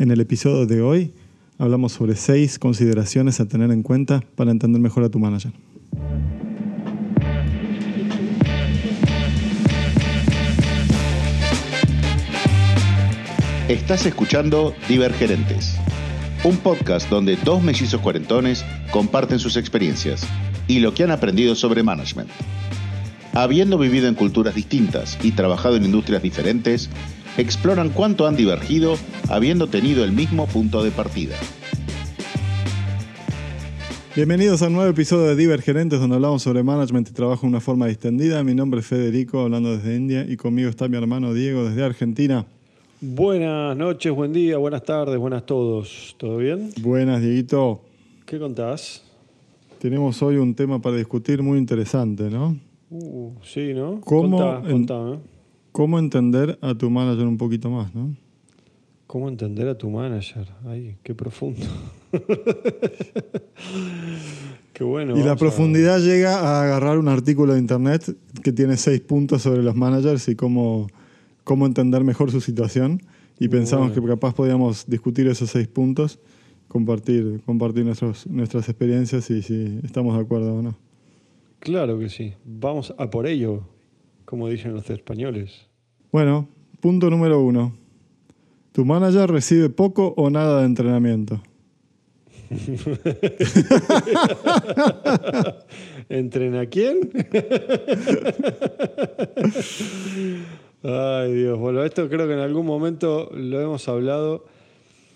En el episodio de hoy hablamos sobre seis consideraciones a tener en cuenta para entender mejor a tu manager. Estás escuchando Divergerentes, un podcast donde dos mellizos cuarentones comparten sus experiencias y lo que han aprendido sobre management. Habiendo vivido en culturas distintas y trabajado en industrias diferentes, exploran cuánto han divergido habiendo tenido el mismo punto de partida. Bienvenidos a un nuevo episodio de Divergerentes donde hablamos sobre management y trabajo de una forma distendida. Mi nombre es Federico, hablando desde India, y conmigo está mi hermano Diego desde Argentina. Buenas noches, buen día, buenas tardes, buenas todos. ¿Todo bien? Buenas, Dieguito. ¿Qué contás? Tenemos hoy un tema para discutir muy interesante, ¿no? Uh, sí, ¿no? ¿Cómo Contá, en-. ¿Cómo entender a tu manager un poquito más, no? ¿Cómo entender a tu manager? Ay, qué profundo. qué bueno. y la vamos a- profundidad llega a agarrar un artículo de internet que tiene seis puntos sobre los managers y cómo, cómo entender mejor su situación. Y Muy pensamos bueno. que capaz podíamos discutir esos seis puntos, compartir, compartir nuestros, nuestras experiencias y si estamos de acuerdo o no. Claro que sí. Vamos a por ello, como dicen los españoles. Bueno, punto número uno. ¿Tu manager recibe poco o nada de entrenamiento? ¿Entrena quién? Ay, Dios. Bueno, esto creo que en algún momento lo hemos hablado.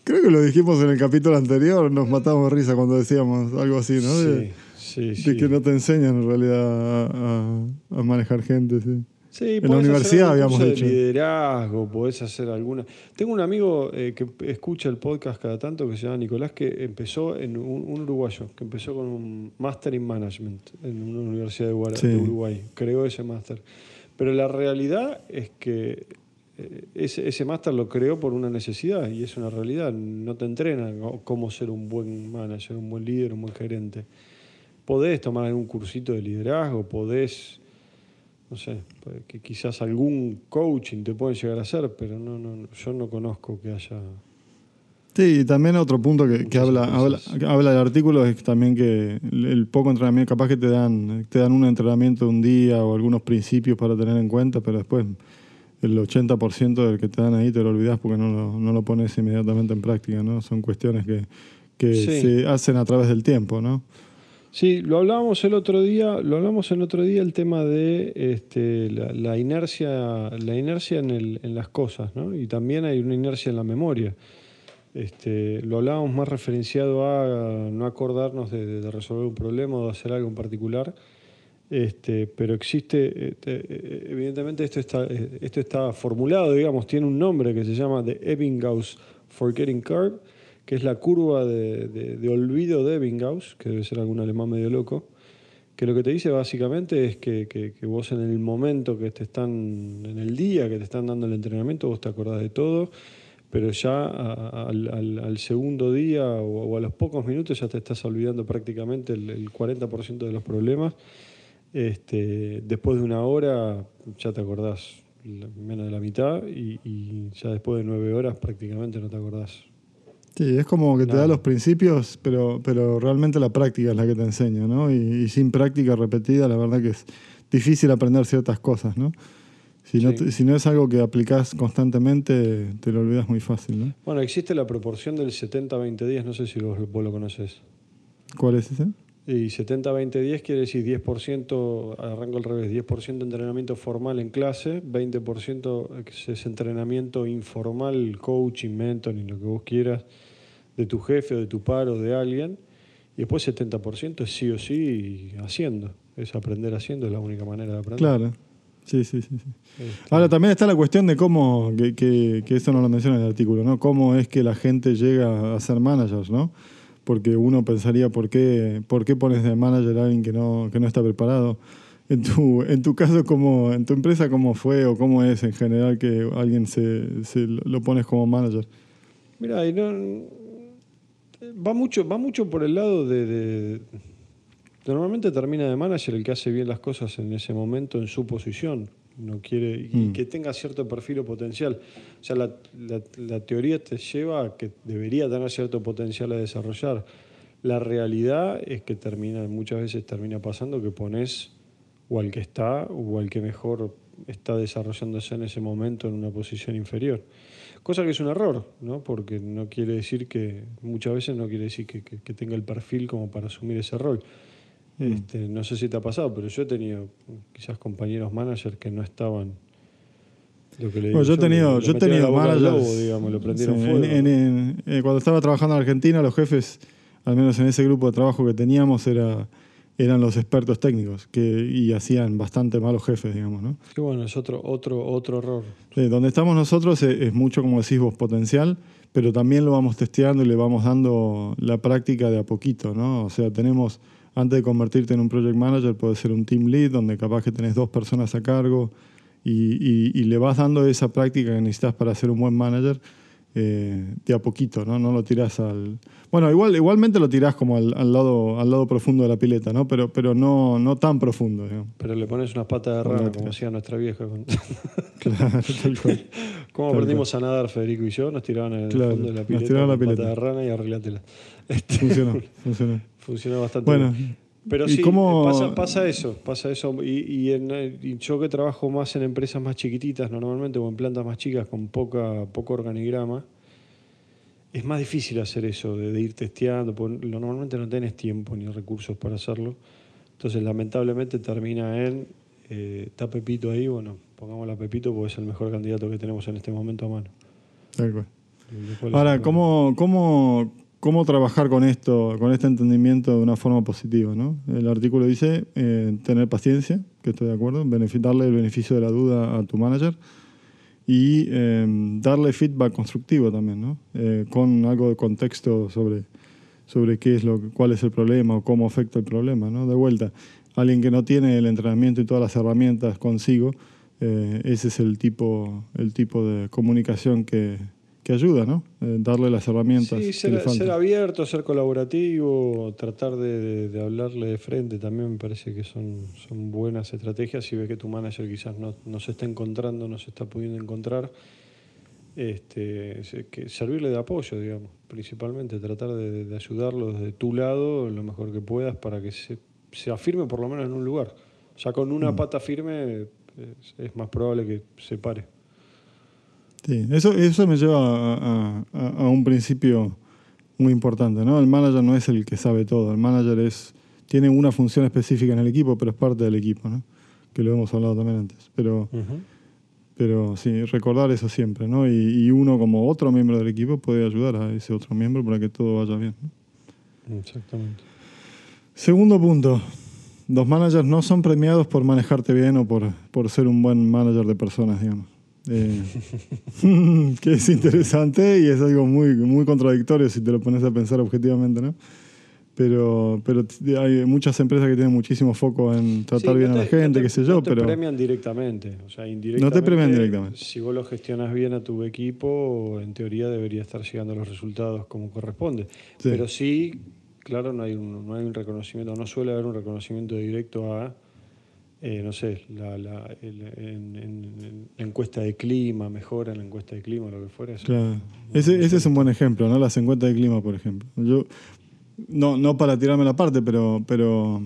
Creo que lo dijimos en el capítulo anterior, nos matamos de risa cuando decíamos algo así, ¿no? De, Sí, de sí, sí. que no te enseñan en realidad a, a- a manejar gente, sí. Sí, En la universidad habíamos curso dicho. de liderazgo, podés hacer alguna. Tengo un amigo eh, que escucha el podcast cada tanto que se llama Nicolás, que empezó en un, un uruguayo, que empezó con un Master in Management en una universidad de, Guara- Sí. de Uruguay. Creó ese máster. Pero la realidad es que eh, ese, ese máster lo creó por una necesidad y es una realidad. No te entrenan o cómo ser un buen manager, un buen líder, un buen gerente. Podés tomar algún cursito de liderazgo, podés no sé, que quizás algún coaching te pueden llegar a hacer, pero no, no, yo no conozco que haya. Sí, y también otro punto que, habla, habla, habla del artículo es también que el, el poco entrenamiento, capaz que te dan, te dan un entrenamiento un día o algunos principios para tener en cuenta, pero después el 80% del que te dan ahí te lo olvidas porque no lo, no lo pones inmediatamente en práctica, ¿no? Son cuestiones que, que Sí. se hacen a través del tiempo, ¿no? Sí, lo hablábamos el otro día, lo hablamos el otro día el tema de este, la, inercia, la inercia en, el- en las cosas, ¿no? Y también hay una inercia en la memoria. Este, lo hablábamos más referenciado a no acordarnos de, resolver un problema o de hacer algo en particular. Este, pero existe, este, evidentemente esto está, esto está formulado, digamos, tiene un nombre que se llama The Ebbinghaus Forgetting Curve, que es la curva de, olvido de Ebbinghaus, que debe ser algún alemán medio loco, que lo que te dice básicamente es que, vos en el momento que te están, en el día que te están dando el entrenamiento, vos te acordás de todo, pero ya al, segundo día o, a los pocos minutos ya te estás olvidando prácticamente el, el 40% de los problemas. Este, después de una hora ya te acordás menos de la mitad y, y ya después de nueve horas prácticamente no te acordás. Sí, es como que te da Nada. los principios, pero, pero realmente la práctica es la que te enseña, ¿no? Y, y sin práctica repetida, la verdad que es difícil aprender ciertas cosas, ¿no? Si, no, te- si no es algo que aplicás constantemente, te lo olvidas muy fácil, ¿no? Bueno, existe la proporción del 70-20-10, no sé si vos, vos lo conoces. ¿Cuál es ese? Y 70-20-10 quiere decir 10%, arranco al revés, 10% entrenamiento formal en clase, 20% es entrenamiento informal, coaching, mentoring, lo que vos quieras, de tu jefe o de tu par o de alguien. Y después 70% es sí o sí haciendo. Es aprender haciendo, es la única manera de aprender. Claro. Sí, sí, sí. sí. Este, Ahora también está la cuestión de cómo, que, que, que eso no lo menciona en el artículo, ¿no? Cómo es que la gente llega a ser managers, ¿no? Porque uno pensaría, ¿por qué, por qué pones de manager a alguien que no, que no está preparado? En tu, en tu caso, ¿cómo, en tu empresa, ¿cómo fue o cómo es en general que alguien se, lo pones como manager? Mira, y no, va mucho, va mucho por el lado de, de- Normalmente termina de manager el que hace bien las cosas en ese momento en su posición. no quiere y Mm. que tenga cierto perfil o potencial. O sea, la, la- la teoría te lleva a que debería tener cierto potencial a desarrollar. La realidad es que termina, muchas veces termina pasando que pones o al que está o al que mejor está desarrollándose en ese momento en una posición inferior. Cosa que es un error, ¿no? Porque no quiere decir que, muchas veces no quiere decir que, que- que tenga el perfil como para asumir ese rol. Mm. Este, no sé si te ha pasado, pero yo he tenido quizás compañeros managers que no estaban. Lo que le digo Bueno, yo he tenido, yo he tenido managers. lobo, digamos, lo prendieron sí, fuego. en- en- en- eh, cuando estaba trabajando en Argentina, los jefes, al menos en ese grupo de trabajo que teníamos, era, eran los expertos técnicos que, y hacían bastante malos jefes, digamos. ¿no? Que bueno, es otro, otro, otro error. Eh, donde estamos nosotros es, es mucho, como decís vos, potencial, pero también lo vamos testeando y le vamos dando la práctica de a poquito, ¿no? O sea, tenemos, antes de convertirte en un project manager, puede ser un team lead, donde capaz que tenés dos personas a cargo y, y- y le vas dando esa práctica que necesitas para ser un buen manager eh, de a poquito, ¿no? No lo tirás al... Bueno, igual, igualmente lo tirás como al, al lado, al lado profundo de la pileta, ¿no? Pero, pero no, no tan profundo, digamos. Pero le pones unas patas de rana, como hacía nuestra vieja. con- Claro, tal cual. ¿Cómo Tal aprendimos a nadar, Federico y yo? Nos tiraban el Claro, fondo de la nos pileta tiraban la con patas pileta. de rana y arreglátela. Este, Funcionó, funcionó. funcionó bastante Bueno, bien. Pero ¿y sí, cómo- pasa, pasa eso, pasa eso. Y, y en, eh, y yo que trabajo más en empresas más chiquititas normalmente o en plantas más chicas con poca, poco organigrama, es más difícil hacer eso, de, de ir testeando, porque normalmente no tenés tiempo ni recursos para hacerlo. Entonces, lamentablemente termina en, eh, está Pepito ahí, bueno, pongámosla a Pepito porque es el mejor candidato que tenemos en este momento a mano. Tal cual. Ahora, ¿cómo, cómo, ¿cómo trabajar con esto, con este entendimiento de una forma positiva? ¿no? El artículo dice eh, tener paciencia, que estoy de acuerdo, darle el beneficio de la duda a tu manager y eh, darle feedback constructivo también, ¿no? Eh, con algo de contexto sobre, sobre qué es lo, cuál es el problema o cómo afecta el problema. ¿no? De vuelta, alguien que no tiene el entrenamiento y todas las herramientas consigo, eh, ese es el tipo, el tipo de comunicación que, que ayuda, ¿no? Eh, darle las herramientas Sí, ser, abierto, ser colaborativo, tratar de, de- de hablarle de frente también me parece que son, son buenas estrategias. Si ves que tu manager quizás no, no se está encontrando, no se está pudiendo encontrar, este, que servirle de apoyo, digamos, principalmente, tratar de, de ayudarlo desde tu lado lo mejor que puedas para que se, se afirme por lo menos en un lugar. Ya con una Mm. pata firme es, es más probable que se pare. Sí, eso, eso me lleva a, a- a- a un principio muy importante, ¿no? El manager no es el que sabe todo, el manager es, tiene una función específica en el equipo, pero es parte del equipo, ¿no? Que lo hemos hablado también antes. Pero, pero sí, recordar eso siempre, ¿no? Y, y uno como otro miembro del equipo puede ayudar a ese otro miembro para que todo vaya bien. ¿no? Exactamente. Segundo punto, los managers no son premiados por manejarte bien o por, por ser un buen manager de personas, digamos. Eh, que es interesante y es algo muy, muy contradictorio si te lo pones a pensar objetivamente, ¿no? Pero, pero hay muchas empresas que tienen muchísimo foco en tratar Sí, bien no a la te- no gente, te- qué sé no yo, te pero... premian directamente. O sea, indirectamente. premian directamente. Si vos lo gestionas bien a tu equipo, en teoría debería estar llegando a los resultados como corresponde. Sí. Pero sí, claro, no hay, un, no hay un reconocimiento, no suele haber un reconocimiento directo a, eh, no sé, la, la, el- en, en- la encuesta de clima, mejora en la encuesta de clima, lo que fuera. eso Claro. no- Ese, no ese sé. es un buen ejemplo, ¿no? Las encuestas de clima, por ejemplo. Yo, no, no para tirarme la parte, pero, pero,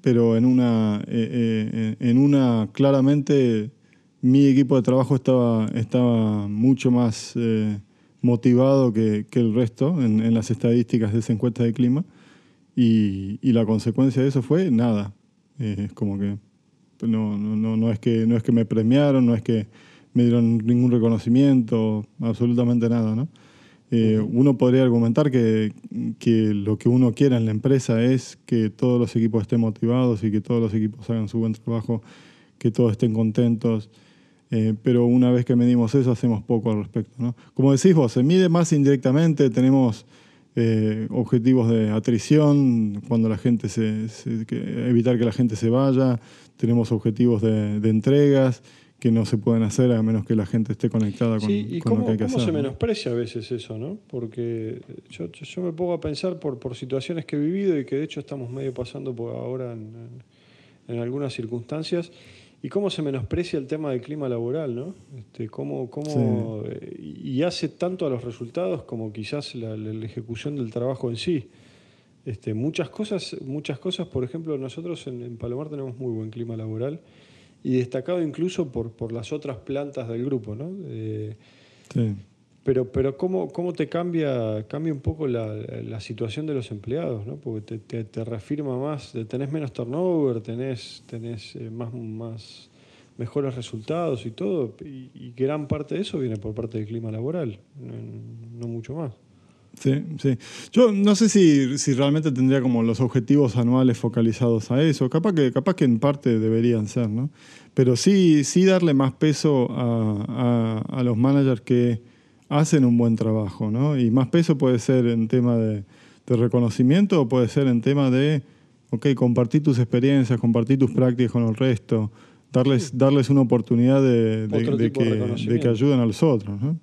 pero en una, eh, eh, en una, claramente, mi equipo de trabajo estaba, estaba mucho más motivado que, que el resto en, en las estadísticas de esa encuesta de clima. Y, y la consecuencia de eso fue nada. Es como que no, no, no, no, es que no es que me premiaron, no es que me dieron ningún reconocimiento, absolutamente nada, ¿no? Eh, Uno podría argumentar que, que lo que uno quiera en la empresa es que todos los equipos estén motivados y que todos los equipos hagan su buen trabajo, que todos estén contentos, eh, pero una vez que medimos eso hacemos poco al respecto, ¿no? Como decís vos, se mide más indirectamente, tenemos eh, objetivos de atrición, cuando la gente se, se- que- evitar que la gente se vaya, tenemos objetivos de, de entregas que no se pueden hacer a menos que la gente esté conectada con, Sí, y con lo cómo, que hay que cómo hacer. se ¿no? menosprecia a veces eso, ¿no? Porque yo, yo, me pongo a pensar por, por situaciones que he vivido y que de hecho estamos medio pasando por ahora en, en- en algunas circunstancias, y cómo se menosprecia el tema del clima laboral, ¿no? Este, cómo, cómo, eh, y hace tanto a los resultados como quizás la, ejecución del trabajo en sí. Este, muchas cosas, muchas cosas, por ejemplo, nosotros en, Palomar tenemos muy buen clima laboral y destacado incluso por, por las otras plantas del grupo, ¿no? Eh, sí. Pero, pero ¿cómo, cómo te cambia, cambia un poco la, situación de los empleados? ¿no? Porque te, te, reafirma más, tenés menos turnover, tenés, tenés eh, más, más mejores resultados y todo, y, gran parte de eso viene por parte del clima laboral, no, mucho más. Sí, sí. Yo no sé si, si, realmente tendría como los objetivos anuales focalizados a eso. Capaz que, capaz que en parte deberían ser, ¿no? Pero sí, sí darle más peso a, a, a los managers que hacen un buen trabajo, ¿no? Y más peso puede ser en tema de, reconocimiento o puede ser en tema de, ok, compartir tus experiencias, compartir tus prácticas con el resto, darles, darles una oportunidad de, que, que, ayuden a los otros, ¿no?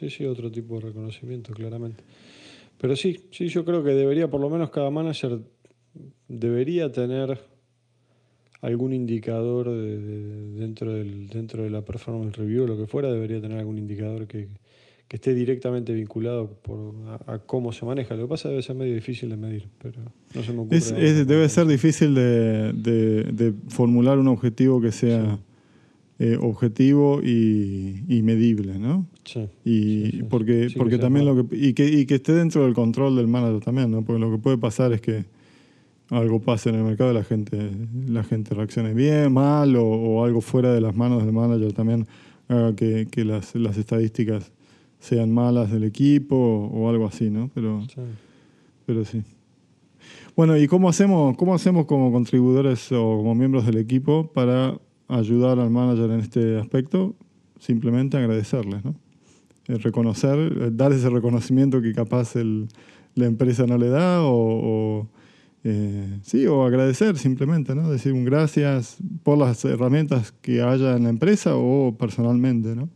Sí, sí, otro tipo de reconocimiento, claramente. Pero sí, sí, yo creo que debería, por lo menos cada manager debería tener algún indicador dentro, del, dentro de la performance review o lo que fuera, debería tener algún indicador que, que esté directamente vinculado por, a, cómo se maneja. Lo que pasa debe ser medio difícil de medir, pero no se me ocurre. debe ser difícil de, formular un objetivo que sea eh, objetivo y, medible, ¿no? Sí. Y porque, porque también lo que y, que y que esté dentro del control del manager también, ¿no? Porque lo que puede pasar es que algo pase en el mercado y la gente, la gente reaccione bien, mal, o, algo fuera de las manos del manager también haga que, que las, las estadísticas sean malas del equipo o, algo así, ¿no? Pero sí. pero sí. Bueno, ¿y cómo hacemos, cómo hacemos como contribuidores o como miembros del equipo para ayudar al manager en este aspecto? Simplemente agradecerles, ¿no? Eh, reconocer, eh, dar ese reconocimiento que capaz el, la empresa no le da o, eh, sí, o agradecer simplemente, ¿no? Decir un gracias por las herramientas que haya en la empresa o personalmente, ¿no?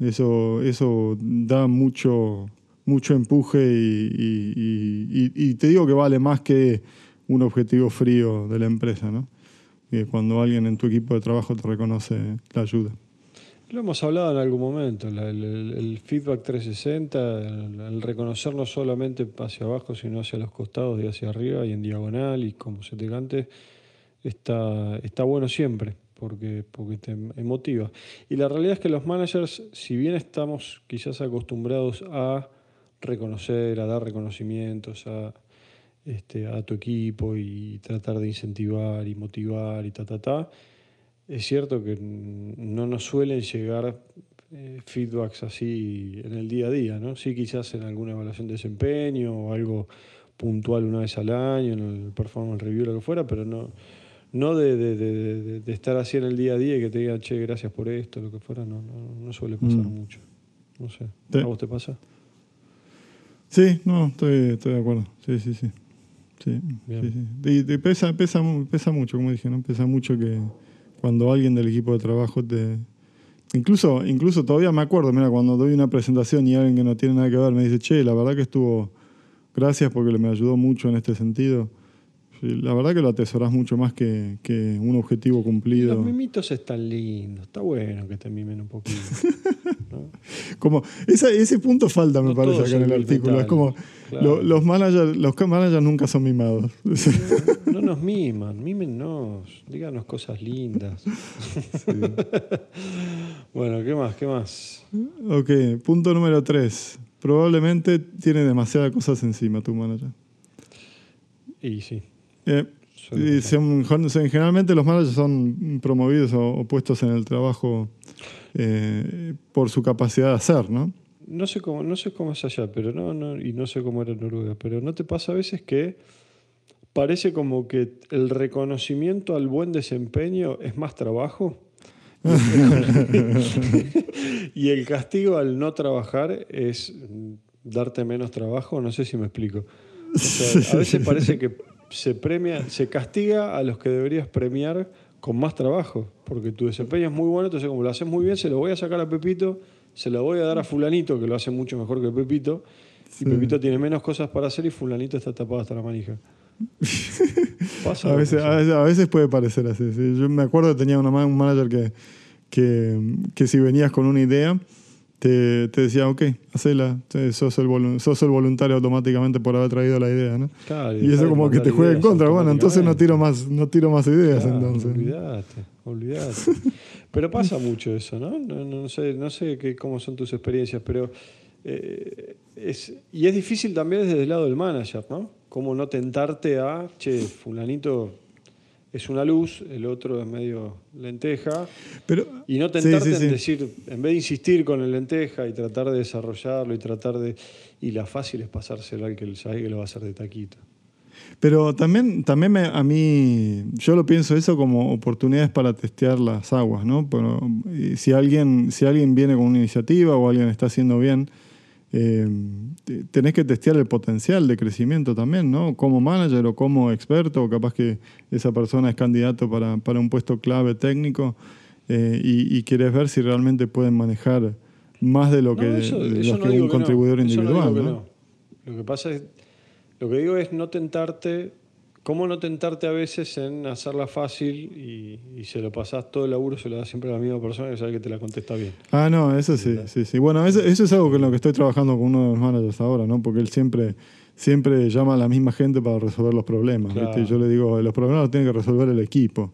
Eso, eso da mucho, mucho empuje y, te digo que vale más que un objetivo frío de la empresa, ¿no? Que cuando alguien en tu equipo de trabajo te reconoce la ayuda. Lo hemos hablado en algún momento, el, feedback 360, el, reconocer no solamente hacia abajo, sino hacia los costados y hacia arriba y en diagonal y como se te cante, está, está bueno siempre porque, porque te motiva. Y la realidad es que los managers, si bien estamos quizás acostumbrados a reconocer, a dar reconocimientos a, este, a tu equipo y tratar de incentivar y motivar y ta, ta, ta, es cierto que no nos suelen llegar eh, feedbacks así en el día a día, ¿no? Sí, quizás en alguna evaluación de desempeño o algo puntual una vez al año, en el performance review, lo que fuera, pero no, no de, de, de, estar así en el día a día y que te digan, che, gracias por esto, lo que fuera, no, no, suele pasar mm. mucho. No sé. ¿A vos te pasa? Sí, no, estoy, estoy de acuerdo. Sí, sí, sí. Sí, sí, Y, pesa, pesa, pesa mucho, como dije, ¿no? Pesa mucho que cuando alguien del equipo de trabajo te. Incluso, incluso todavía me acuerdo, mira, cuando doy una presentación y alguien que no tiene nada que ver me dice, che, la verdad que estuvo. Gracias porque me ayudó mucho en este sentido la verdad que lo atesoras mucho más que, un objetivo cumplido. Los mimitos están lindos, está bueno que te mimen un poquito. como ese punto falta, me parece, acá en el artículo. Es como los, managers, los managers nunca son mimados. No, nos miman, mímennos, díganos cosas lindas. bueno, ¿qué más? ¿Qué más? Ok, punto número tres. Probablemente tiene demasiadas cosas encima tu manager. Y sí. Eh, generalmente los managers son promovidos o, puestos en el trabajo eh, por su capacidad de hacer, ¿no? No sé cómo, no sé cómo es allá, pero no, no, y no sé cómo era en Noruega, pero ¿no te pasa a veces que parece como que el reconocimiento al buen desempeño es más trabajo? y el castigo al no trabajar es darte menos trabajo, no sé si me explico. a veces parece que se premia, se castiga a los que deberías premiar con más trabajo, porque tu desempeño es muy bueno, entonces como lo haces muy bien, se lo voy a sacar a Pepito, se lo voy a dar a fulanito, que lo hace mucho mejor que Pepito, y Pepito tiene menos cosas para hacer y fulanito está tapado hasta la manija. Pasa a, veces, que a, veces, a veces puede parecer así. sí. Yo me acuerdo que tenía una un manager que, que, que si venías con una idea, te, te decía, ok, hacela, sos el, sos el voluntario automáticamente por haber traído la idea, ¿no? Claro, Y eso como que te juega en contra. Bueno, entonces no tiro más, no tiro más ideas Claro, entonces. Olvídate, olvídate. Pero pasa mucho eso, ¿no? No, no- sé, no sé qué, cómo son tus experiencias, pero eh, es, y es difícil también desde el lado del manager, ¿no? Cómo no tentarte a, che, fulanito es una luz, el otro es medio lenteja, Pero, y no tentarte sí, sí. en decir, en vez de insistir con el lenteja y tratar de desarrollarlo y tratar de... Y la fácil es pasárselo al que sabe que lo va a hacer de taquito. Pero también, también me- a mí, yo lo pienso eso como oportunidades para testear las aguas, ¿no? Pero si alguien, si alguien viene con una iniciativa o alguien está haciendo bien, eh, te- tenés que testear el potencial de crecimiento también, ¿no? Como manager o como experto, o capaz que esa persona es candidato para, para un puesto clave técnico eh, y, y querés ver si realmente pueden manejar más de lo que, eso- de eso lo no que digo un contribuidor no individual, que. Lo que pasa es, lo que digo es no tentarte, cómo no tentarte a veces en hacerla fácil y, y se lo pasás todo el laburo, se lo das siempre a la misma persona que sabe que te la contesta bien. Ah, no, eso sí, sí, sí. Bueno, eso, eso es algo con lo que estoy trabajando con uno de los managers ahora, ¿no? Porque él siempre, siempre llama a la misma gente para resolver los problemas. ¿viste? Claro. Y yo le digo, los problemas los tiene que resolver el equipo.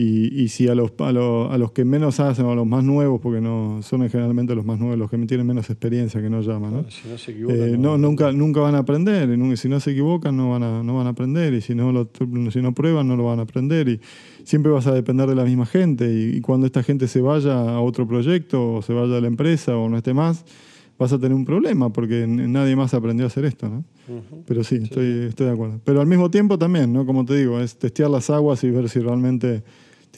Y, y si a los, a, los, a los que menos hacen o a los más nuevos, porque no son generalmente los más nuevos, los que tienen menos experiencia que no llaman, ¿no? Si no se equivocan. Eh, no, nunca, nunca van a aprender. y si no se equivocan, no van a, no van a aprender. Y si no, lo, si no prueban, no lo van a aprender. Y siempre vas a depender de la misma gente. Y, y cuando esta gente se vaya a otro proyecto, o se vaya a la empresa, o no esté más, vas a tener un problema, porque nadie más aprendió a hacer esto, ¿no? Pero sí, Estoy, estoy de acuerdo. Pero al mismo tiempo también, ¿no? Como te digo, es testear las aguas y ver si realmente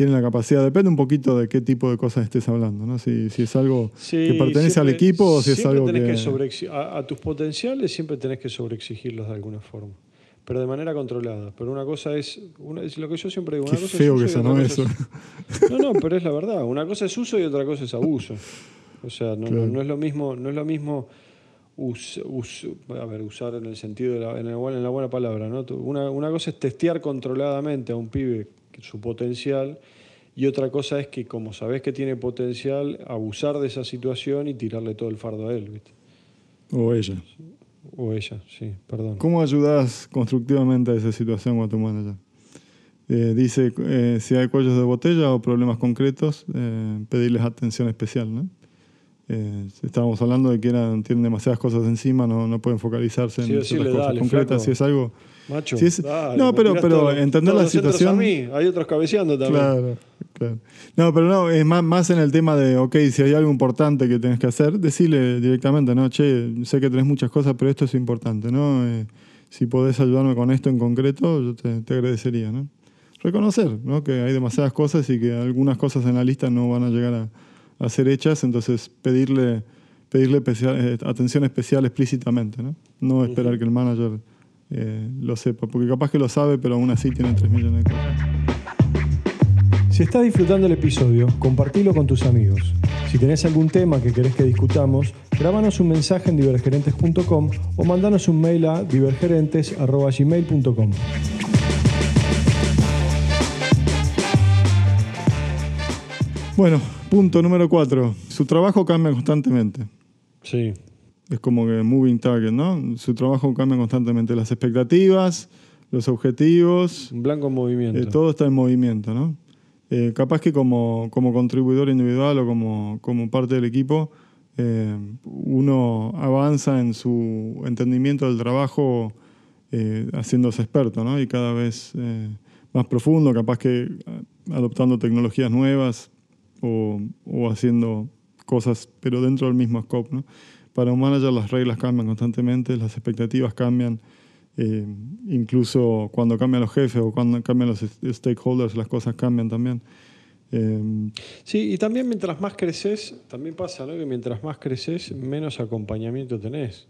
tienen la capacidad. Depende un poquito de qué tipo de cosas estés hablando, ¿no? Si, si es algo Sí, que pertenece al equipo o si es algo tenés que... que a, a tus potenciales siempre tenés que sobreexigirlos de alguna forma. Pero de manera controlada. Pero una cosa es, una, es lo que yo siempre digo. Qué Una cosa feo es que y otra eso. cosa es- no, no, pero es la verdad. Una cosa es uso y otra cosa es abuso. O sea, no, no- Claro. no es lo mismo, no es lo mismo us- us- a ver, usar en el sentido de la, en, la buena palabra. ¿no? Una, una cosa es testear controladamente a un pibe su potencial y otra cosa es que como sabes que tiene potencial, abusar de esa situación y tirarle todo el fardo a él. ¿viste? O ella. O ella, sí, perdón. ¿Cómo ayudas constructivamente a esa situación con tu manager? Eh, dice, eh, si hay cuellos de botella o problemas concretos, eh, pedirles atención especial, ¿no? Eh, estábamos hablando de que eran, tienen demasiadas cosas encima, no, no pueden focalizarse en Sí, cosas concretas. Si es algo... Macho, si es- dale, no, pero, pero entender la situación... A mí. Hay otros cabeceando también. Claro, claro. No, pero no, es más, más en el tema de, ok, si hay algo importante que tenés que hacer, decirle directamente, no, che, sé que tenés muchas cosas, pero esto es importante, ¿no? Eh, si podés ayudarme con esto en concreto, yo te, te agradecería, ¿no? Reconocer, ¿no? Que hay demasiadas cosas y que algunas cosas en la lista no van a llegar a, a ser hechas, entonces pedirle, pedirle especial- eh, atención especial explícitamente, ¿no? No esperar que el manager eh, lo sepa, porque capaz que lo sabe, pero aún así tiene 3 millones de cosas. Si estás disfrutando el episodio, compartilo con tus amigos. Si tenés algún tema que querés que discutamos, grabanos un mensaje en divergerentes.com o mandanos un mail a divergerentes.gmail.com. Bueno, punto número cuatro. Su trabajo cambia constantemente. Sí. Es como que moving target, ¿no? Su trabajo cambia constantemente. Las expectativas, los objetivos, Un blanco en movimiento. eh, todo está en movimiento, ¿no? Eh, capaz que como, como contribuidor individual o como, como parte del equipo, eh, uno avanza en su entendimiento del trabajo eh, haciéndose experto, ¿no? Y cada vez eh, más profundo, capaz que adoptando tecnologías nuevas o, o haciendo cosas, pero dentro del mismo scope, ¿no? Para un manager las reglas cambian constantemente, las expectativas cambian, eh, incluso cuando cambian los jefes o cuando cambian los stakeholders, las cosas cambian también. Eh, Sí, y también mientras más creces, también pasa, ¿no? Que mientras más creces, menos acompañamiento tenés.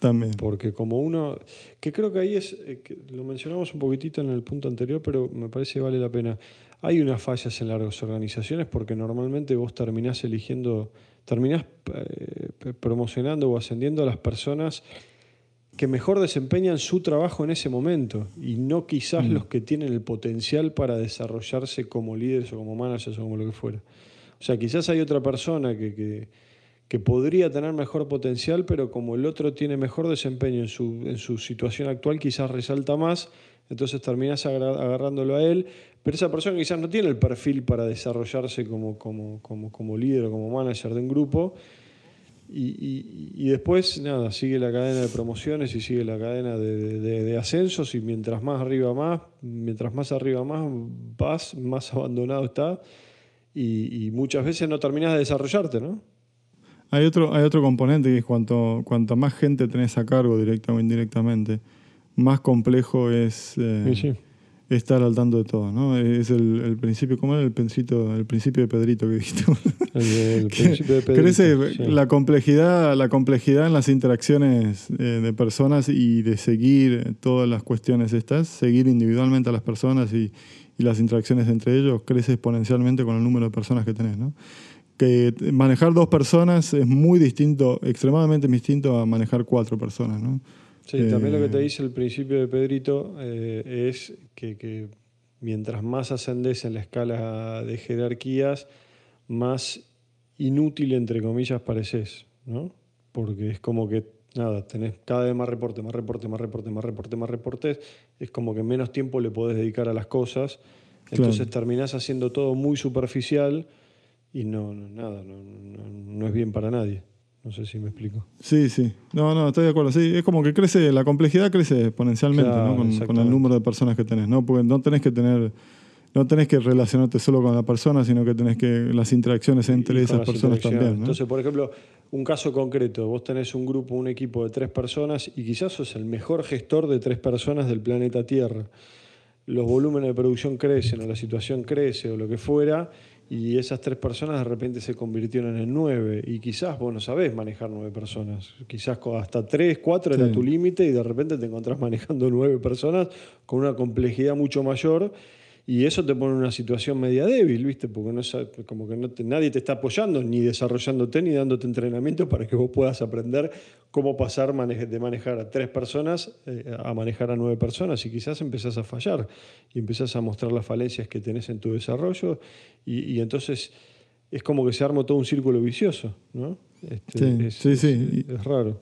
también. Porque como uno, que creo que ahí es, eh, que lo mencionamos un poquitito en el punto anterior, pero me parece que vale la pena. Hay unas fallas en las organizaciones porque normalmente vos terminás eligiendo, terminás eh, promocionando o ascendiendo a las personas que mejor desempeñan su trabajo en ese momento y no quizás Mm. los que tienen el potencial para desarrollarse como líderes o como managers o como lo que fuera. O sea, quizás hay otra persona que, que- que podría tener mejor potencial, pero como el otro tiene mejor desempeño en su, en su situación actual, quizás resalta más, entonces terminás agarrándolo a él, pero esa persona quizás no tiene el perfil para desarrollarse como, como, como, como líder o como manager de un grupo. Y, y- y después, nada, sigue la cadena de promociones y sigue la cadena de, de- de ascensos y mientras más arriba más, mientras más arriba más vas, más abandonado está y, y muchas veces no terminas de desarrollarte, ¿no? Hay otro, hay otro componente que es cuanto, cuanto más gente tenés a cargo, directa o indirectamente, más complejo es eh, Sí, sí. Estar al tanto de todo, ¿no? Es el, el principio, ¿cómo era el principio, el principio de Pedrito que dijiste? El, el Que principio de Pedrito, crece sí. la complejidad, la complejidad en las interacciones eh, de personas y de seguir todas las cuestiones estas, seguir individualmente a las personas y, y las interacciones entre ellos crece exponencialmente con el número de personas que tenés, ¿no? Que manejar dos personas es muy distinto, extremadamente distinto a manejar cuatro personas, ¿no? Sí, también lo que te Eh, dice el principio de Pedrito eh, es que, que mientras más ascendes en la escala de jerarquías, más inútil, entre comillas, pareces, ¿no? Porque es como que, nada, tenés cada vez más reporte, más reporte, más reporte, más reporte, más reportes, es como que menos tiempo le podés dedicar a las cosas, entonces Claro. terminás haciendo todo muy superficial y no, no, nada, no, no- no es bien para nadie. No sé si me explico. Sí, sí. No, no, estoy de acuerdo. Sí, es como que crece, la complejidad crece exponencialmente Claro, ¿no? con, con el número de personas que tenés, ¿no? Porque no tenés que tener, no tenés que relacionarte solo con la persona, sino que tenés que las interacciones entre esas personas también, ¿no? Entonces, por ejemplo, un caso concreto, vos tenés un grupo, un equipo de tres personas y quizás sos el mejor gestor de tres personas del planeta Tierra. Los volúmenes de producción crecen o la situación crece o lo que fuera y esas tres personas de repente se convirtieron en nueve y quizás vos no sabés manejar nueve personas. Quizás hasta tres, cuatro era tu límite y de repente te encontrás manejando nueve personas con una complejidad mucho mayor y eso te pone en una situación media débil, ¿viste? Porque no sabe- como que no te- nadie te está apoyando, ni desarrollándote, ni dándote entrenamiento para que vos puedas aprender cómo pasar mane- de manejar a tres personas eh, a manejar a nueve personas. Y quizás empezás a fallar y empezás a mostrar las falencias que tenés en tu desarrollo. Y, y entonces es como que se arma todo un círculo vicioso, ¿no? Este, Sí, es, sí, es- sí. es raro.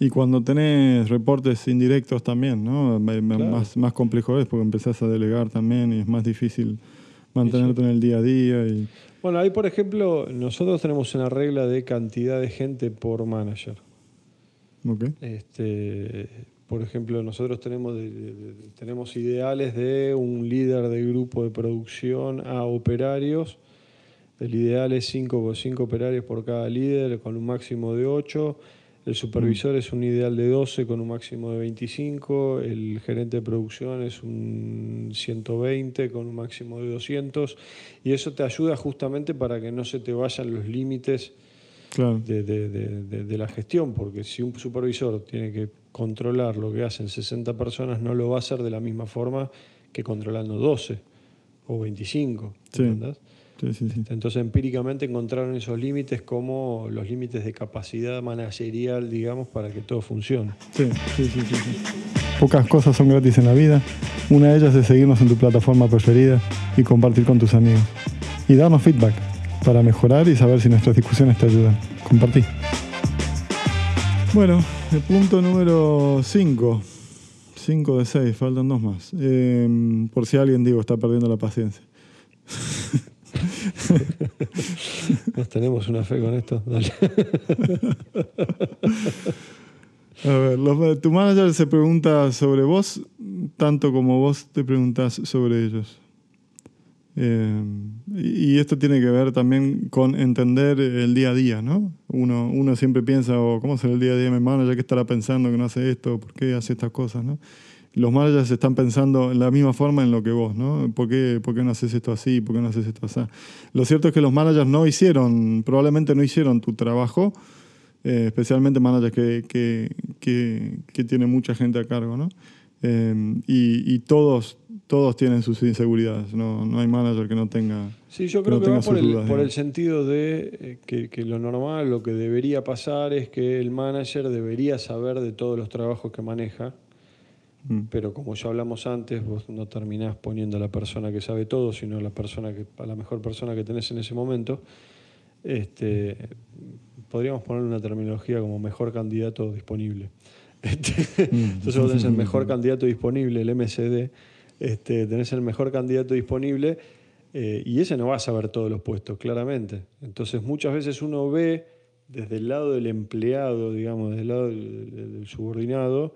Y cuando tenés reportes indirectos también, ¿no? Claro. Más, más complejo es porque empezás a delegar también y es más difícil mantenerte en el día a día. Y, Bueno, ahí por ejemplo, nosotros tenemos una regla de cantidad de gente por manager. ok. Este, por ejemplo, nosotros tenemos, tenemos ideales de un líder de grupo de producción a operarios. El ideal es 5 cinco operarios por cada líder, con un máximo de 8. El supervisor es un ideal de 12 con un máximo de 25. El gerente de producción es un 120 con un máximo de 200. Y eso te ayuda justamente para que no se te vayan los límites Claro. de, de- de- de- de la gestión, porque si un supervisor tiene que controlar lo que hacen 60 personas, no lo va a hacer de la misma forma que controlando 12 o 25. Sí. ¿entendés? Sí, sí, sí. Entonces, empíricamente encontraron esos límites como los límites de capacidad managerial, digamos, para que todo funcione. Sí, sí, sí. Pocas cosas son gratis en la vida. Una de ellas es seguirnos en tu plataforma preferida y compartir con tus amigos. Y darnos feedback para mejorar y saber si nuestras discusiones te ayudan. Compartí. Bueno, el punto número 5. 5 de 6, faltan dos más. Eh, por si alguien, digo, está perdiendo la paciencia. ¿Nos tenemos una fe con esto? Dale. A ver, tu manager se pregunta sobre vos tanto como vos te preguntas sobre ellos. Eh, y y esto tiene que ver también con entender el día a día, ¿no? Uno, uno siempre piensa, oh, ¿cómo será el día a día de mi manager? ¿Qué estará pensando que no hace esto? ¿Por qué hace estas cosas, no? Los managers están pensando en la misma forma en lo que vos, ¿no? ¿Por qué, por qué no haces esto así? ¿Por qué no haces esto así? Lo cierto es que los managers no hicieron, probablemente no hicieron tu trabajo, eh, especialmente managers que, que, que, que tienen mucha gente a cargo, ¿no? Eh, y, y todos, todos tienen sus inseguridades, no, no hay manager que no tenga. Sí, yo creo que, va por, el, por el, sentido de eh, que, lo normal, lo que debería pasar es que el manager debería saber de todos los trabajos que maneja, mm. pero como ya hablamos antes, vos no terminás poniendo a la persona que sabe todo, sino a la, persona que, a la mejor persona que tenés en ese momento. Este, podríamos poner una terminología como mejor candidato disponible. Este, mm. entonces vos tenés el mejor candidato disponible, el MCD, este, tenés el mejor candidato disponible eh, y ese no va a saber todos los puestos, claramente. Entonces muchas veces uno ve desde el lado del empleado, digamos, desde el lado del, subordinado,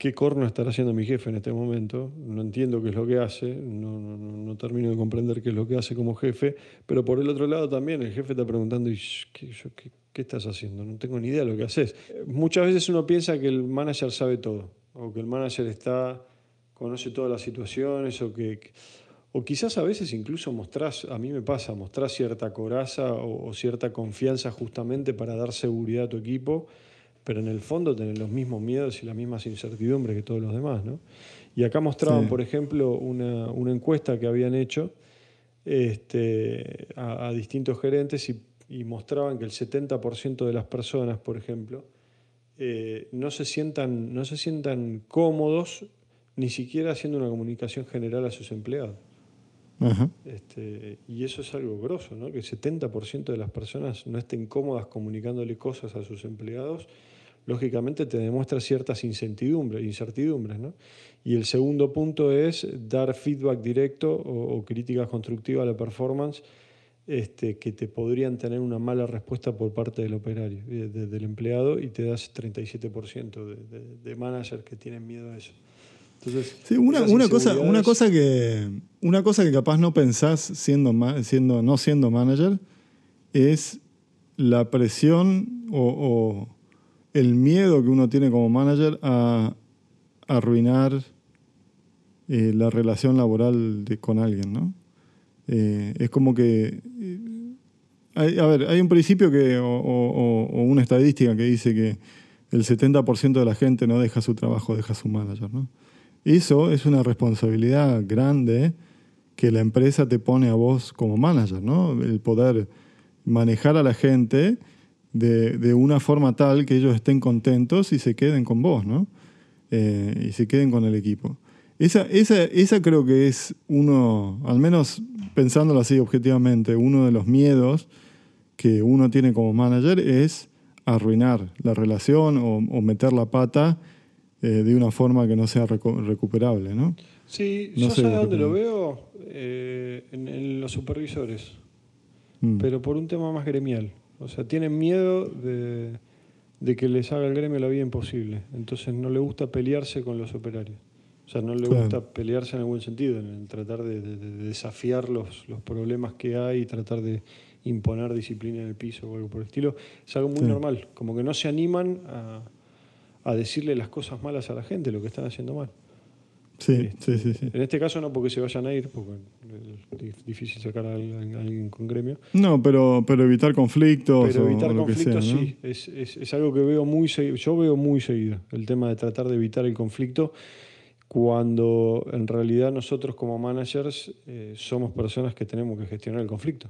qué corno estará haciendo mi jefe en este momento. No entiendo qué es lo que hace, no, no, termino de comprender qué es lo que hace como jefe, pero por el otro lado también el jefe está preguntando, ¿qué, qué estás haciendo? No tengo ni idea de lo que haces. Muchas veces uno piensa que el manager sabe todo, o que el manager está conoce todas las situaciones o que, o quizás a veces incluso mostrás, a mí me pasa, mostrás cierta coraza o, cierta confianza justamente para dar seguridad a tu equipo, pero en el fondo tenés los mismos miedos y las mismas incertidumbres que todos los demás. ¿no? Y acá mostraban, por ejemplo, una, encuesta que habían hecho este, a, distintos gerentes y, mostraban que el 70% de las personas, por ejemplo, eh, no, se sientan, no se sientan cómodos ni siquiera haciendo una comunicación general a sus empleados. Este, y eso es algo grosso, ¿no? que el 70% de las personas no estén cómodas comunicándole cosas a sus empleados, lógicamente te demuestra ciertas incertidumbres. incertidumbres ¿no? Y el segundo punto es dar feedback directo o, críticas constructivas a la performance este, que te podrían tener una mala respuesta por parte del operario, del empleado, y te das 37% de, de, de managers que tienen miedo a eso sí, una, cosa, una, cosa que, una cosa que capaz no pensás siendo, siendo, no siendo manager es la presión o, el miedo que uno tiene como manager a, arruinar eh, la relación laboral con alguien, ¿no? Eh, es como que... Eh, hay, a ver, hay un principio que, o, o, una estadística que dice que el 70% de la gente no deja su trabajo, deja su manager, ¿no? Eso es una responsabilidad grande que la empresa te pone a vos como manager, ¿no? El poder manejar a la gente de, una forma tal que ellos estén contentos y se queden con vos, ¿no? Eh, y se queden con el equipo. Esa, esa, esa creo que es uno, al menos pensándolo así objetivamente, uno de los miedos que uno tiene como manager es arruinar la relación o meter la pata eh, de una forma que no sea recuperable, ¿no? Sí, yo sé dónde lo veo, eh, en, los supervisores, mm. pero por un tema más gremial. O sea, tienen miedo de, que les haga el gremio la vida imposible. Entonces no le gusta pelearse con los operarios. O sea, no le gusta pelearse en algún sentido, en tratar de, desafiar los, los, problemas que hay y tratar de imponer disciplina en el piso o algo por el estilo. Es algo muy normal, como que no se animan a a decirle las cosas malas a la gente, lo que están haciendo mal. Sí, sí, sí, sí, En este caso no porque se vayan a ir, porque es difícil sacar a alguien con gremio. No, pero, pero evitar conflictos. Pero evitar conflictos sí, es, es, algo que veo muy seguido. Yo veo muy seguido el tema de tratar de evitar el conflicto cuando en realidad nosotros como managers eh, somos personas que tenemos que gestionar el conflicto.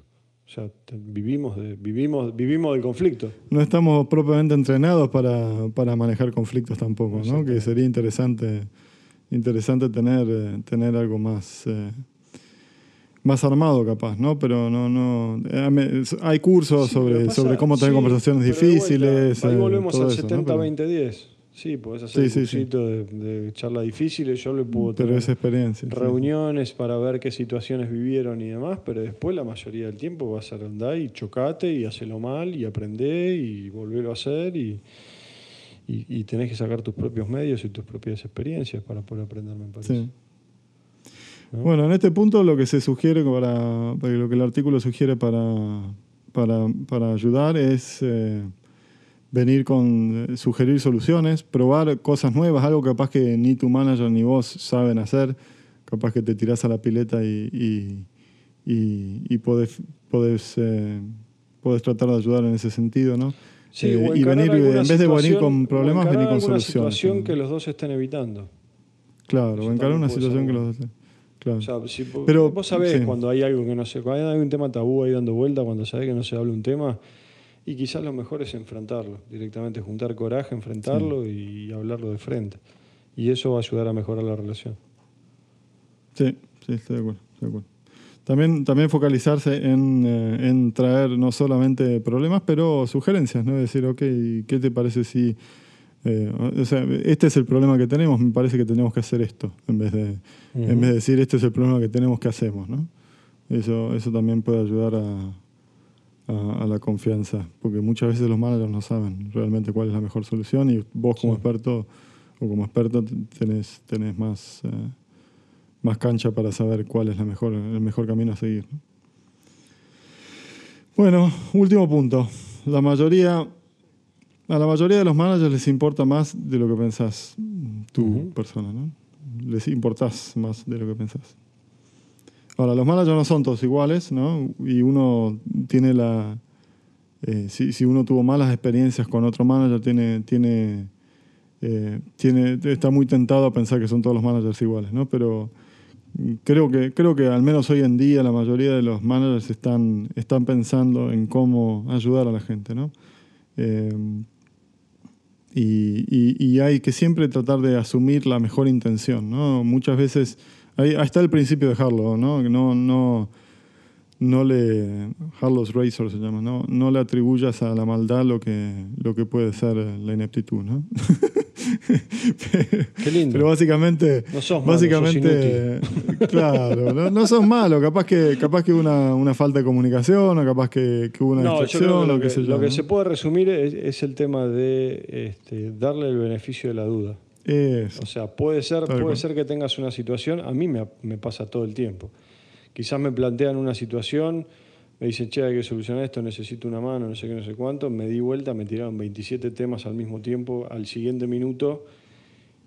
O sea, vivimos, de, vivimos, vivimos del conflicto. No estamos propiamente entrenados para, manejar conflictos tampoco, ¿no? Que sería interesante, interesante tener, eh, tener algo más, eh, más armado capaz, ¿no? Pero no, no. Eh, hay cursos sobre, sobre cómo tener conversaciones difíciles. ahí volvemos al 70-20-10. Sí, podés hacer un cursito de, charla difícil, yo le puedo tener experiencia, reuniones para ver qué situaciones vivieron y demás, pero después la mayoría del tiempo vas a andar y chocate y hacelo mal y aprender y volverlo a hacer y, y, tenés que sacar tus propios medios y tus propias experiencias para poder aprender, me parece. Bueno, en este punto lo que se sugiere, para, lo que el artículo sugiere para, para, ayudar es... Eh, venir con eh, sugerir soluciones, probar cosas nuevas, algo capaz que ni tu manager ni vos saben hacer, capaz que te tirás a la pileta y, y, y, podés, eh, tratar de ayudar en ese sentido, ¿no? Sí, eh, y venir, en vez de venir con problemas, venir con soluciones. situación que los dos estén evitando. Claro, o encarar también una situación ser que los hace. Claro. O sea, si Pero, vos sabés sí. cuando hay algo que no se, cuando hay un tema tabú ahí dando vuelta, cuando sabés que no se habla un tema, y quizás lo mejor es enfrentarlo, directamente juntar coraje, enfrentarlo y hablarlo de frente. Y eso va a ayudar a mejorar la relación. Sí, sí, estoy de acuerdo. estoy de acuerdo. También, también focalizarse en, eh, en traer no solamente problemas, pero sugerencias, ¿no? Decir, ok, ¿qué te parece si... eh, o sea, este es el problema que tenemos, me parece que tenemos que hacer esto, en vez de, en vez de decir, este es el problema que tenemos que hacemos, ¿no? Eso, eso también puede ayudar a, a, a la confianza, porque muchas veces los managers no saben realmente cuál es la mejor solución y vos como Sí. experto o como experto tenés, tenés más... eh, más cancha para saber cuál es la mejor, el mejor camino a seguir. ¿no? Bueno, último punto. La mayoría, a la mayoría de los managers les importa más de lo que pensás tu Ujú. persona, ¿no? Les importás más de lo que pensás. Ahora, los managers no son todos iguales, ¿no? Y uno tiene la... eh, si, si uno tuvo malas experiencias con otro manager, tiene, tiene, eh, tiene, está muy tentado a pensar que son todos los managers iguales, ¿no? Pero creo que, creo que al menos hoy en día la mayoría de los managers están, están pensando en cómo ayudar a la gente, ¿no? Eh, y, y- y hay que siempre tratar de asumir la mejor intención, ¿no? Muchas veces, ahí, ahí está el principio de Harlow, ¿no? No, no, no le, Harlow's Razor se llama, ¿no? No le atribuyas a la maldad lo que, lo que puede ser la ineptitud, ¿no? Qué lindo. Pero básicamente, No sos malo, básicamente, claro, no, no sos malo, capaz que, capaz que una, una falta de comunicación, o capaz que, que hubo una No, yo distracción, creo que o lo, que, yo. lo que ¿no? se puede resumir es, es el tema de este, darle el beneficio de la duda. Eso. O sea, puede ser, Tal puede cual. ser que tengas una situación, a mí me, me pasa todo el tiempo. Quizás me plantean una situación, me dicen, che, hay que solucionar esto, necesito una mano, no sé qué, no sé cuánto, me di vuelta, me tiraron 27 temas al mismo tiempo, al siguiente minuto,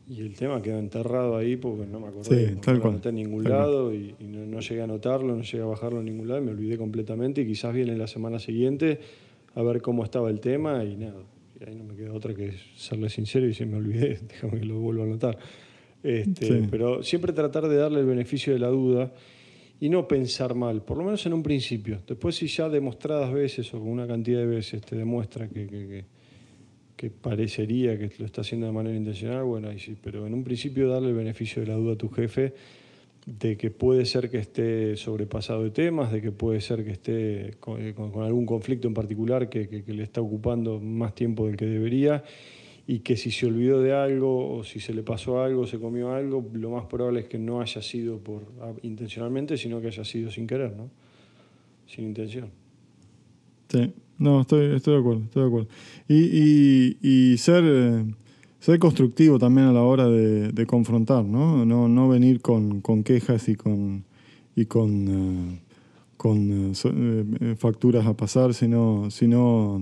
y el tema quedó enterrado ahí porque no me acordé, Sí, no tal cual, anoté en ningún tal cual. lado y, y no, no llegué a anotarlo, no llegué a bajarlo en ningún lado, y me olvidé completamente y quizás viene la semana siguiente a ver cómo estaba el tema y nada. Ahí no me queda otra que serle sincero y decir, me olvidé, déjame que lo vuelva a anotar. Este, Sí. Pero siempre tratar de darle el beneficio de la duda y no pensar mal, por lo menos en un principio. Después si ya demostradas veces o con una cantidad de veces te demuestra que, que- que- que parecería que lo está haciendo de manera intencional, bueno, ahí sí, pero en un principio darle el beneficio de la duda a tu jefe de que puede ser que esté sobrepasado de temas, de que puede ser que esté con, eh, algún conflicto en particular que, le está ocupando más tiempo del que debería y que si se olvidó de algo o si se le pasó algo, se comió algo, lo más probable es que no haya sido por ah, intencionalmente, sino que haya sido sin querer, ¿no? Sin intención. Sí, no, estoy, estoy de acuerdo, estoy de acuerdo. Y ser, eh, ser constructivo también a la hora de, de confrontar, ¿no? No, no venir con, con quejas y con, y con, eh, con eh, eh, facturas a pasar, sino, sino,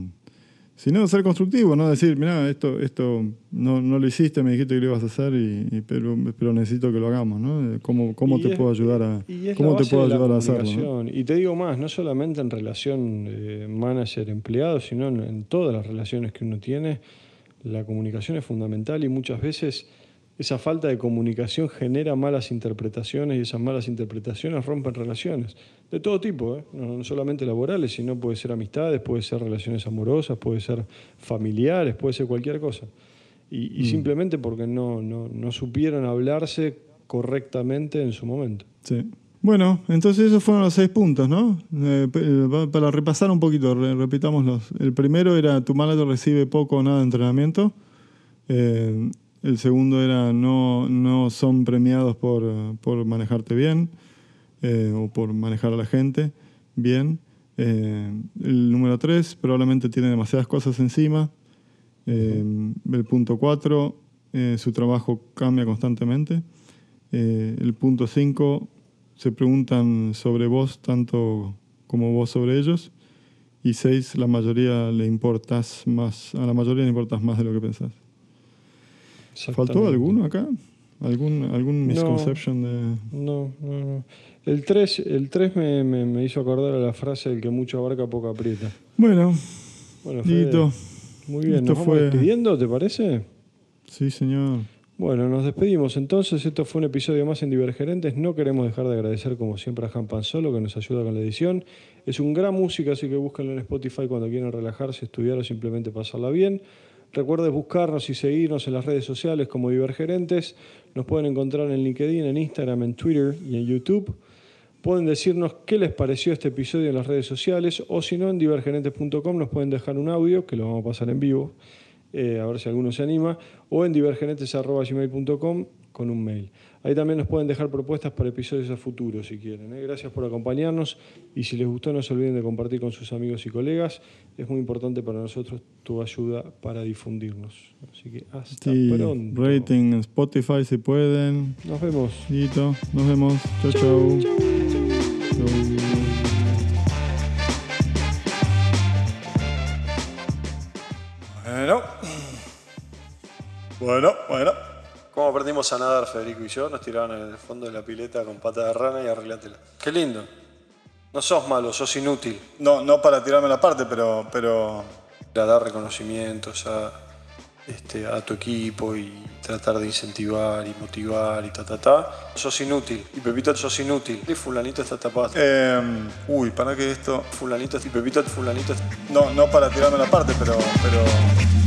sino ser constructivo, ¿no? Decir, mira, esto, esto no, no lo hiciste, me dijiste que lo ibas a hacer, y, y- pero, pero necesito que lo hagamos, ¿no? ¿Cómo, cómo te es- puedo ayudar a, cómo te puedo ayudar a hacerlo? Y te digo más, no solamente en relación eh, manager-empleado, sino en, en todas las relaciones que uno tiene, la comunicación es fundamental y muchas veces esa falta de comunicación genera malas interpretaciones y esas malas interpretaciones rompen relaciones de todo tipo, ¿eh? no, no solamente laborales, sino puede ser amistades, puede ser relaciones amorosas, puede ser familiares, puede ser cualquier cosa. Y, y simplemente porque no, no, no supieron hablarse correctamente en su momento. Sí. Bueno, entonces esos fueron los seis puntos, ¿no? Eh, eh, pa- para repasar un poquito, re- repitámoslos. El primero era tu manager recibe poco o nada de entrenamiento. Eh, el segundo era no, no son premiados por, por manejarte bien o por manejar a la gente bien. El número tres probablemente tiene demasiadas cosas encima. El punto cuatro, su trabajo cambia constantemente. El punto 5, se preguntan sobre vos tanto como vos sobre ellos. Y 6, la mayoría le importas más, a la mayoría le importas más de lo que pensás. ¿Faltó alguno acá? ¿Algún, algún No. misconception de...? No, no, no. El 3, el 3 me, me- me hizo acordar a la frase el que mucho abarca, poco aprieta. Bueno, Bueno, Fede, muy bien. esto ¿Nos vamos fue- despidiendo, te parece? sí señor. Bueno, nos despedimos entonces. Esto fue un episodio más en Divergerentes. No queremos dejar de agradecer, como siempre, a Pan Solo, que nos ayuda con la edición. Es un gran música, así que búsquenlo en Spotify cuando quieran relajarse, estudiar o simplemente pasarla bien. Recuerden buscarnos y seguirnos en las redes sociales como Divergerentes. Nos pueden encontrar en LinkedIn, en Instagram, en Twitter y en YouTube. Pueden decirnos qué les pareció este episodio en las redes sociales o si no en divergerentes.com nos pueden dejar un audio que lo vamos a pasar en vivo eh, a ver si alguno se anima, o en divergenentes.gmail.com con un mail. Ahí también nos pueden dejar propuestas para episodios a futuro si quieren. ¿eh? Gracias por acompañarnos y si les gustó no se olviden de compartir con sus amigos y colegas. Es muy importante para nosotros tu ayuda para difundirnos. Así que hasta pronto. Rating en Spotify si pueden. Nos vemos. Listo. Nos vemos. chau. chau. Bueno, bueno. ¿Cómo aprendimos a nadar, Federico y yo? Nos tiraban en el fondo de la pileta con pata de rana y arreglátela. Qué lindo. No sos malo, sos inútil. No, no para tirarme la parte, pero. pero... A dar reconocimientos a, este, a tu equipo y tratar de incentivar y motivar y ta ta ta. Sos inútil. Y Pepito sos inútil. Y fulanito está tapado. Em, uy, para que esto. Fulanito y Pepito fulanito. No, no para tirarme la parte, pero. pero...